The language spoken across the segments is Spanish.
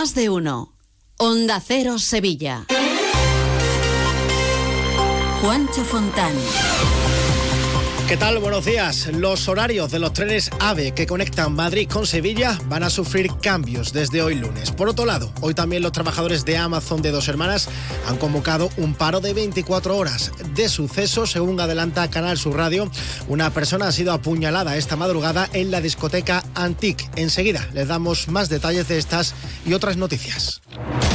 Más de uno. Onda Cero Sevilla. Juancho Fontán. ¿Qué tal? Buenos días. Los horarios de los trenes AVE que conectan Madrid con Sevilla van a sufrir cambios desde hoy lunes. Por otro lado, hoy también los trabajadores de Amazon de Dos Hermanas han convocado un paro de 24 horas. De suceso, según adelanta Canal Sur Radio, una persona ha sido apuñalada esta madrugada en la discoteca Antique. Enseguida les damos más detalles de estas y otras noticias.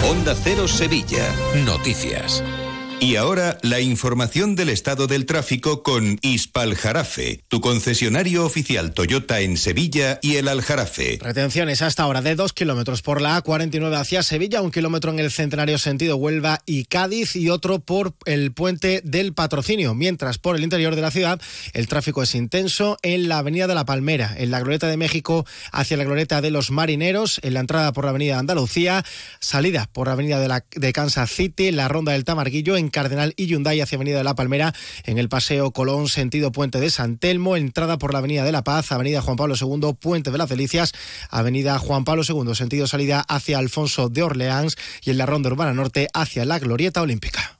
Onda Cero Sevilla. Noticias. Y ahora la información del estado del tráfico con Ispaljarafe, tu concesionario oficial Toyota en Sevilla y el Aljarafe. Retenciones hasta ahora de dos kilómetros por la A49 hacia Sevilla, un kilómetro en el centenario sentido Huelva y Cádiz y otro por el puente del patrocinio. Mientras por el interior de la ciudad el tráfico es intenso en la avenida de la Palmera, en la glorieta de México hacia la glorieta de los marineros, en la entrada por la avenida Andalucía, salida por la avenida de, de Kansas City, la ronda del Tamarguillo en Cardenal y Hyundai hacia Avenida de la Palmera, en el Paseo Colón, sentido Puente de San Telmo, entrada por la Avenida de la Paz, Avenida Juan Pablo II, Puente de las Delicias, Avenida Juan Pablo II, sentido salida hacia Alfonso de Orleans y en la Ronda Urbana Norte hacia la Glorieta Olímpica.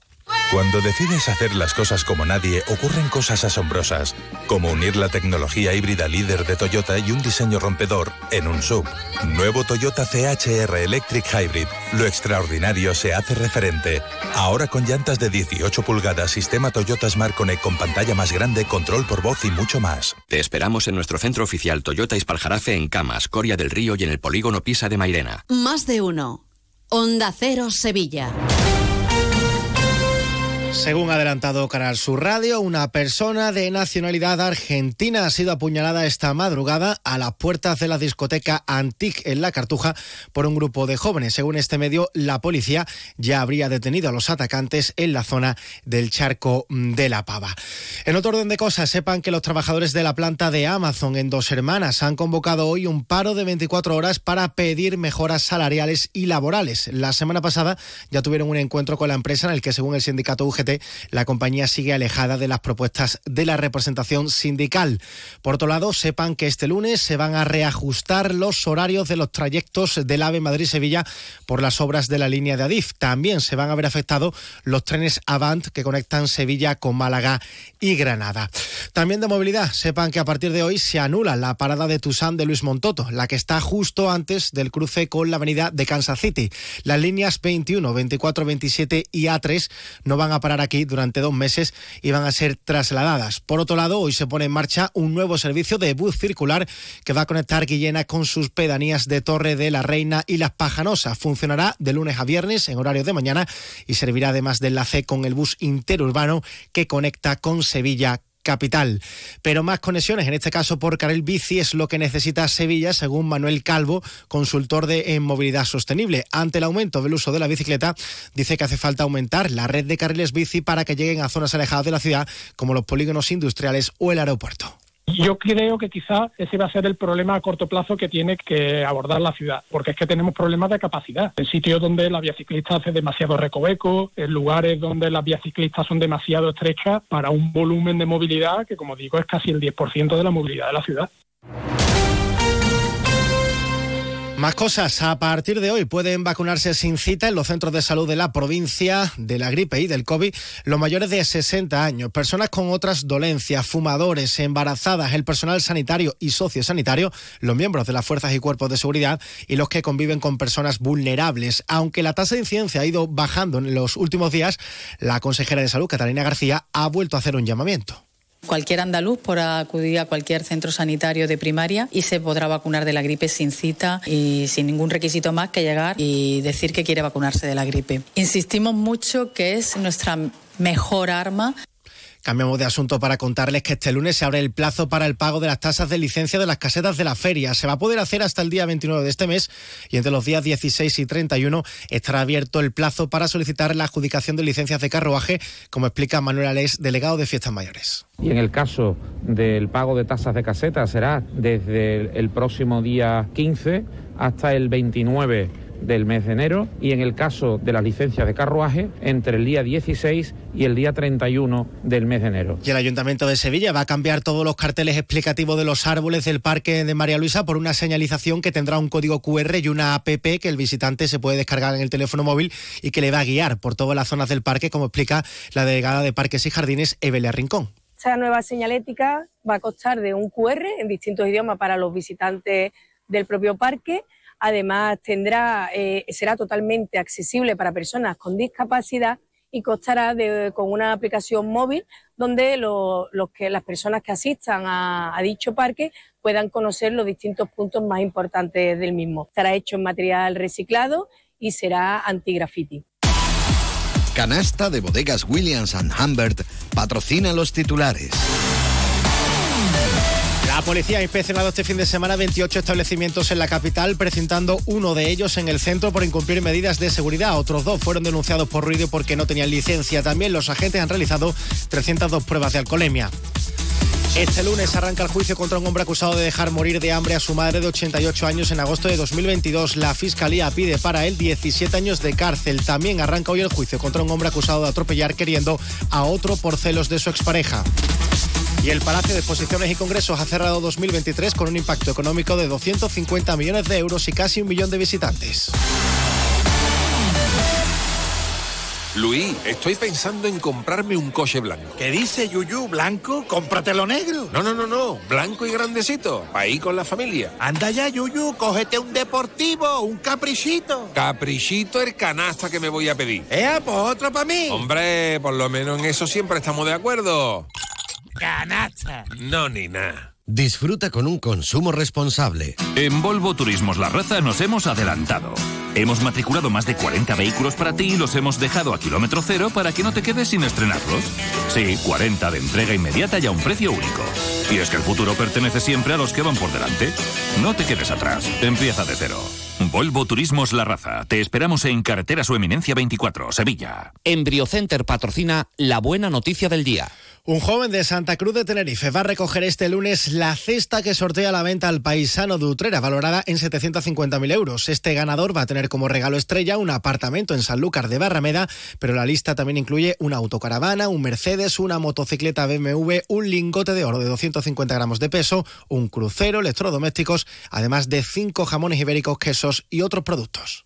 Cuando decides hacer las cosas como nadie, ocurren cosas asombrosas, como unir la tecnología híbrida líder de Toyota y un diseño rompedor en un sub. Nuevo Toyota CHR Electric Hybrid. Lo extraordinario se hace referente. Ahora con llantas de 18 pulgadas, sistema Toyota Smart Connect con pantalla más grande, control por voz y mucho más. Te esperamos en nuestro centro oficial Toyota Ispaljarafe en Camas, Coria del Río y en el polígono Pisa de Mairena. Más de uno. Onda Cero Sevilla. Según ha adelantado Canal Sur Radio, una persona de nacionalidad argentina ha sido apuñalada esta madrugada a las puertas de la discoteca Antique en La Cartuja por un grupo de jóvenes. Según este medio, la policía ya habría detenido a los atacantes en la zona del charco de la Pava. En otro orden de cosas, sepan que los trabajadores de la planta de Amazon en Dos Hermanas han convocado hoy un paro de 24 horas para pedir mejoras salariales y laborales. La semana pasada ya tuvieron un encuentro con la empresa en el que, según el sindicato UGT, la compañía sigue alejada de las propuestas de la representación sindical. Por otro lado, sepan que este lunes se van a reajustar los horarios de los trayectos del AVE Madrid-Sevilla por las obras de la línea de Adif. También se van a ver afectados los trenes Avant que conectan Sevilla con Málaga y Granada. También de movilidad, sepan que a partir de hoy se anula la parada de Tusán de Luis Montoto, la que está justo antes del cruce con la avenida de Kansas City. Las líneas 21, 24, 27 y A3 no van a parar aquí durante dos meses y van a ser trasladadas. Por otro lado, hoy se pone en marcha un nuevo servicio de bus circular que va a conectar Guillena con sus pedanías de Torre de la Reina y Las Pajanosas. Funcionará de lunes a viernes en horario de mañana y servirá además de enlace con el bus interurbano que conecta con Sevilla capital. Pero más conexiones, en este caso por carril bici, es lo que necesita Sevilla, según Manuel Calvo, consultor de en movilidad sostenible. Ante el aumento del uso de la bicicleta, dice que hace falta aumentar la red de carriles bici para que lleguen a zonas alejadas de la ciudad, como los polígonos industriales o el aeropuerto. Yo creo que quizá ese va a ser el problema a corto plazo que tiene que abordar la ciudad, porque es que tenemos problemas de capacidad. En sitios donde la vía ciclista hace demasiado recoveco, en lugares donde las vías ciclistas son demasiado estrechas para un volumen de movilidad que, como digo, es casi el 10% de la movilidad de la ciudad. Más cosas. A partir de hoy pueden vacunarse sin cita en los centros de salud de la provincia de la gripe y del COVID los mayores de 60 años, personas con otras dolencias, fumadores, embarazadas, el personal sanitario y sociosanitario, los miembros de las fuerzas y cuerpos de seguridad y los que conviven con personas vulnerables. Aunque la tasa de incidencia ha ido bajando en los últimos días, la consejera de salud, Catalina García, ha vuelto a hacer un llamamiento. Cualquier andaluz podrá acudir a cualquier centro sanitario de primaria y se podrá vacunar de la gripe sin cita y sin ningún requisito más que llegar y decir que quiere vacunarse de la gripe. Insistimos mucho que es nuestra mejor arma Cambiamos de asunto para contarles que este lunes se abre el plazo para el pago de las tasas de licencia de las casetas de la feria. Se va a poder hacer hasta el día 29 de este mes y entre los días 16 y 31 estará abierto el plazo para solicitar la adjudicación de licencias de carruaje, como explica Manuel Alés, delegado de Fiestas Mayores. Y en el caso del pago de tasas de caseta será desde el próximo día 15 hasta el 29 del mes de enero y en el caso de las licencias de carruaje entre el día 16 y el día 31 del mes de enero. Y el Ayuntamiento de Sevilla va a cambiar todos los carteles explicativos de los árboles del Parque de María Luisa por una señalización que tendrá un código QR y una app que el visitante se puede descargar en el teléfono móvil y que le va a guiar por todas las zonas del parque, como explica la delegada de Parques y Jardines, Evelia Rincón. Esta nueva señalética va a costar de un QR en distintos idiomas para los visitantes del propio parque. Además, tendrá, eh, será totalmente accesible para personas con discapacidad y costará con una aplicación móvil donde que, las personas que asistan a, dicho parque puedan conocer los distintos puntos más importantes del mismo. Estará hecho en material reciclado y será anti-graffiti. Canasta de bodegas Williams ⁇ Humbert patrocina los titulares. La policía ha inspeccionado este fin de semana 28 establecimientos en la capital, presentando uno de ellos en el centro por incumplir medidas de seguridad. Otros dos fueron denunciados por ruido porque no tenían licencia. También los agentes han realizado 302 pruebas de alcoholemia. Este lunes arranca el juicio contra un hombre acusado de dejar morir de hambre a su madre de 88 años en agosto de 2022. La fiscalía pide para él 17 años de cárcel. También arranca hoy el juicio contra un hombre acusado de atropellar queriendo a otro por celos de su expareja. Y el Palacio de Exposiciones y Congresos ha cerrado 2023 con un impacto económico de 250 millones de euros y casi un millón de visitantes. Luis, estoy pensando en comprarme un coche blanco. ¿Qué dice Yuyu? ¿Blanco? Cómpratelo negro. No, no, no, no. Blanco y grandecito. Ahí con la familia. Anda ya, Yuyu. Cógete un deportivo, un caprichito. Caprichito el canasta que me voy a pedir. Eh, pues otro para mí. Hombre, por lo menos en eso siempre estamos de acuerdo. Canasta. No, ni nada. Disfruta con un consumo responsable. En Volvo Turismos La Raza nos hemos adelantado. Hemos matriculado más de 40 vehículos para ti y los hemos dejado a kilómetro cero para que no te quedes sin estrenarlos. Sí, 40 de entrega inmediata y a un precio único. Y es que el futuro pertenece siempre a los que van por delante. No te quedes atrás. Empieza de cero. Volvo Turismos La Raza. Te esperamos en Carretera Su Eminencia 24, Sevilla. Embriocenter patrocina la buena noticia del día. Un joven de Santa Cruz de Tenerife va a recoger este lunes la cesta que sortea la venta al paisano de Utrera, valorada en 750.000 euros. Este ganador va a tener como regalo estrella un apartamento en Sanlúcar de Barrameda, pero la lista también incluye una autocaravana, un Mercedes, una motocicleta BMW, un lingote de oro de 250 gramos de peso, un crucero, electrodomésticos, además de cinco jamones ibéricos, quesos y otros productos.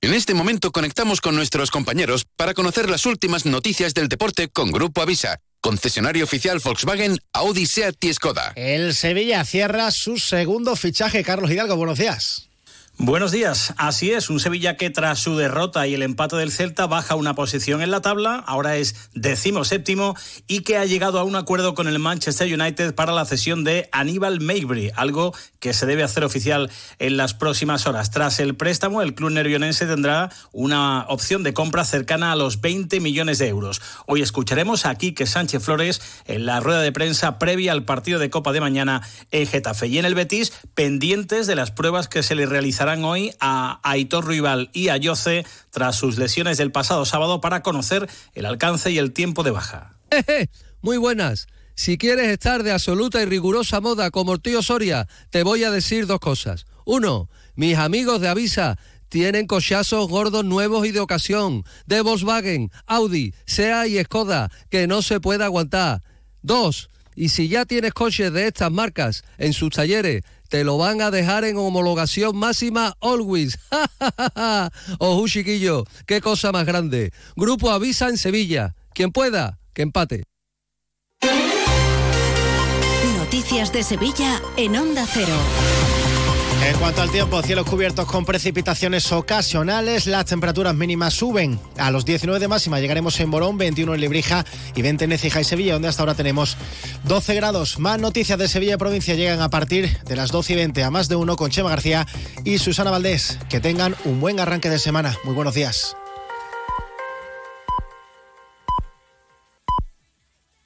En este momento conectamos con nuestros compañeros para conocer las últimas noticias del deporte con Grupo Avisa, concesionario oficial Volkswagen, Audi, Seat y Skoda. El Sevilla cierra su segundo fichaje. Carlos Hidalgo, buenos días. Buenos días, así es, un Sevilla que tras su derrota y el empate del Celta baja una posición en la tabla, ahora es décimo séptimo y que ha llegado a un acuerdo con el Manchester United para la cesión de Aníbal Maybury, algo que se debe hacer oficial en las próximas horas. Tras el préstamo, el club nervionense tendrá una opción de compra cercana a los 20 millones de euros. Hoy escucharemos a Quique Sánchez Flores en la rueda de prensa previa al partido de Copa de mañana en Getafe y en el Betis, pendientes de las pruebas que se le realizarán hoy a Aitor Rival y a Yoce tras sus lesiones del pasado sábado para conocer el alcance y el tiempo de baja. Muy buenas. Si quieres estar de absoluta y rigurosa moda como el tío Soria, te voy a decir dos cosas. Uno, mis amigos de Avisa tienen cochazos gordos nuevos y de ocasión, de Volkswagen, Audi, SEA y Skoda, que no se puede aguantar. Dos, y si ya tienes coches de estas marcas en sus talleres, te lo van a dejar en homologación máxima always. Ojo, chiquillo, qué cosa más grande. Grupo Avisa en Sevilla. Quien pueda, que empate. Noticias de Sevilla en Onda Cero. En cuanto al tiempo, cielos cubiertos con precipitaciones ocasionales, las temperaturas mínimas suben. A los 19 de máxima llegaremos en Morón, 21 en Librija y 20 en Ecija y Sevilla, donde hasta ahora tenemos 12 grados. Más noticias de Sevilla y provincia llegan a partir de las 12 y 20 a más de uno con Chema García y Susana Valdés. Que tengan un buen arranque de semana. Muy buenos días.